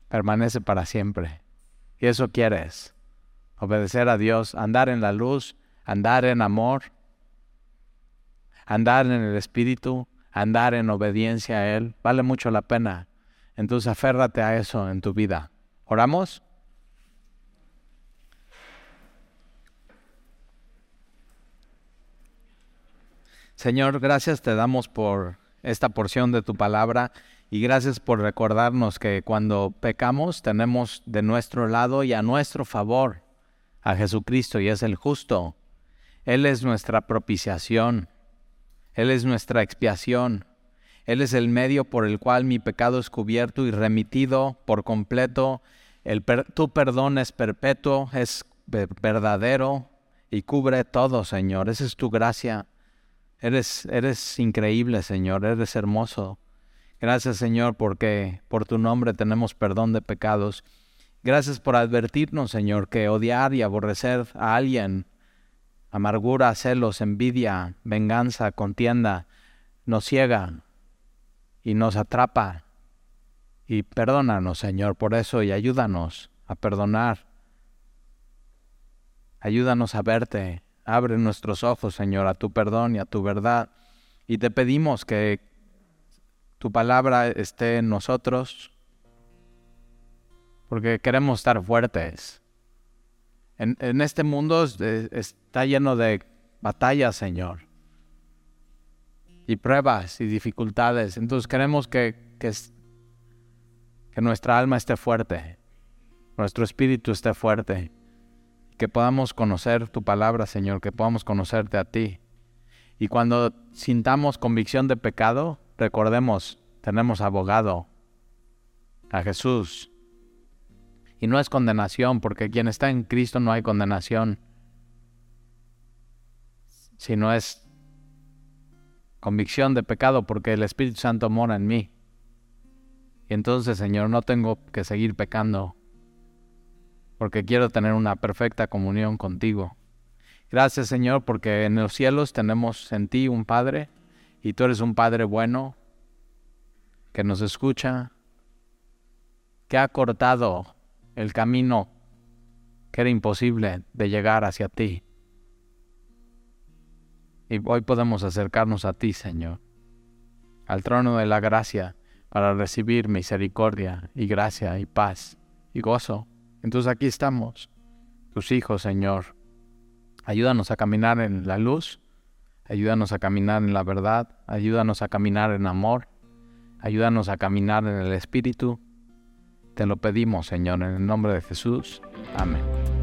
permanece para siempre. Y eso quieres, obedecer a Dios, andar en la luz, andar en amor, andar en el Espíritu, andar en obediencia a Él, vale mucho la pena. Entonces aférrate a eso en tu vida. ¿Oramos? Señor, gracias te damos por esta porción de tu palabra y gracias por recordarnos que cuando pecamos tenemos de nuestro lado y a nuestro favor a Jesucristo y es el justo. Él es nuestra propiciación. Él es nuestra expiación. Él es el medio por el cual mi pecado es cubierto y remitido por completo. El tu perdón es perpetuo, es verdadero y cubre todo, Señor. Esa es tu gracia. Eres, eres increíble, Señor. Eres hermoso. Gracias, Señor, porque por tu nombre tenemos perdón de pecados. Gracias por advertirnos, Señor, que odiar y aborrecer a alguien, amargura, celos, envidia, venganza, contienda, nos ciega y nos atrapa. Y perdónanos, Señor, por eso y ayúdanos a perdonar. Ayúdanos a verte. Abre nuestros ojos, Señor, a tu perdón y a tu verdad. Y te pedimos que tu palabra esté en nosotros, porque queremos estar fuertes. En, este mundo está lleno de batallas, Señor, y pruebas y dificultades. Entonces queremos que, que, que nuestra alma esté fuerte, nuestro espíritu esté fuerte, que podamos conocer tu palabra, Señor, que podamos conocerte a ti. Y cuando sintamos convicción de pecado, Recordemos, tenemos abogado, a Jesús. Y no es condenación, porque quien está en Cristo no hay condenación, sino es convicción de pecado, porque el Espíritu Santo mora en mí. Y entonces, Señor, no tengo que seguir pecando, porque quiero tener una perfecta comunión contigo. Gracias, Señor, porque en los cielos tenemos en ti un Padre y tú eres un Padre bueno que nos escucha, que ha cortado el camino que era imposible de llegar hacia ti. Y hoy podemos acercarnos a ti, Señor, al trono de la gracia, para recibir misericordia y gracia y paz y gozo. Entonces aquí estamos, tus hijos, Señor. Ayúdanos a caminar en la luz Ayúdanos a caminar en la verdad, ayúdanos a caminar en amor, ayúdanos a caminar en el Espíritu. Te lo pedimos, Señor, en el nombre de Jesús. Amén.